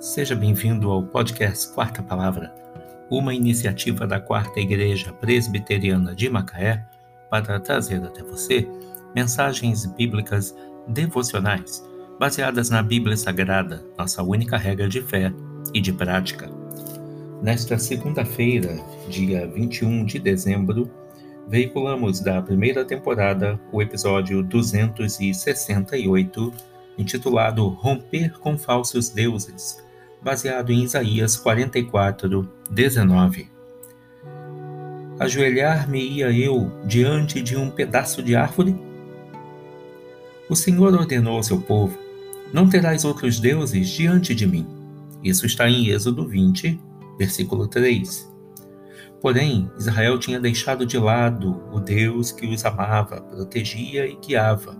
Seja bem-vindo ao podcast Quarta Palavra, uma iniciativa da Quarta Igreja Presbiteriana de Macaé para trazer até você mensagens bíblicas devocionais baseadas na Bíblia Sagrada, nossa única regra de fé e de prática. Nesta segunda-feira, dia 21 de dezembro, veiculamos da primeira temporada o episódio 268, intitulado Romper com Falsos Deuses baseado em Isaías 44, 19. Ajoelhar-me-ia eu diante de um pedaço de árvore? O Senhor ordenou ao seu povo: Não terás outros deuses diante de mim. Isso está em Êxodo 20, versículo 3. Porém, Israel tinha deixado de lado o Deus que os amava, protegia e guiava,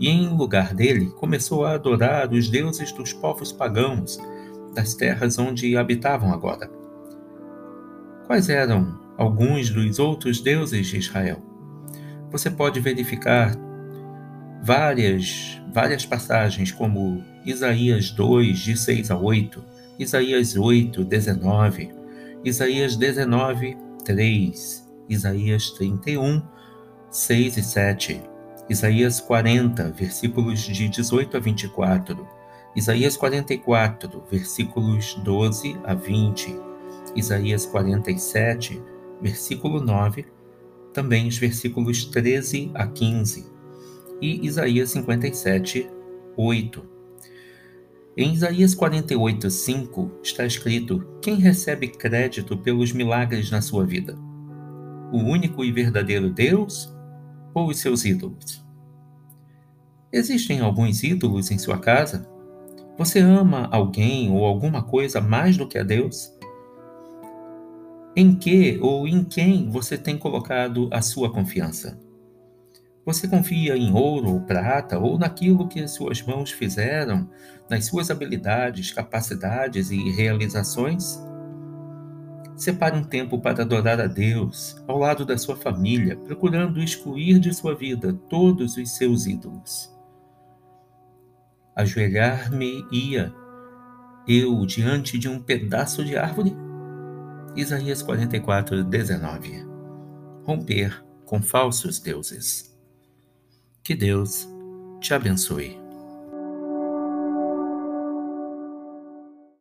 e em lugar dele começou a adorar os deuses dos povos pagãos das terras onde habitavam agora. Quais eram alguns dos outros deuses de Israel? Você pode verificar várias, várias passagens, como Isaías 2, de 6 a 8, Isaías 8, 19, Isaías 19, 3, Isaías 31, 6 e 7, Isaías 40, versículos de 18 a 24, Isaías 44, versículos 12 a 20, Isaías 47, versículo 9, também os versículos 13 a 15, e Isaías 57, 8. Em Isaías 48, 5 está escrito: Quem recebe crédito pelos milagres na sua vida? O único e verdadeiro Deus ou os seus ídolos? Existem alguns ídolos em sua casa? Você ama alguém ou alguma coisa mais do que a Deus? Em que ou em quem você tem colocado a sua confiança? Você confia em ouro ou prata ou naquilo que as suas mãos fizeram, nas suas habilidades, capacidades e realizações? Separe um tempo para adorar a Deus ao lado da sua família, procurando excluir de sua vida todos os seus ídolos ajoelhar-me-ia eu diante de um pedaço de árvore? Isaías 44, 19. Romper com falsos deuses. Que Deus te abençoe.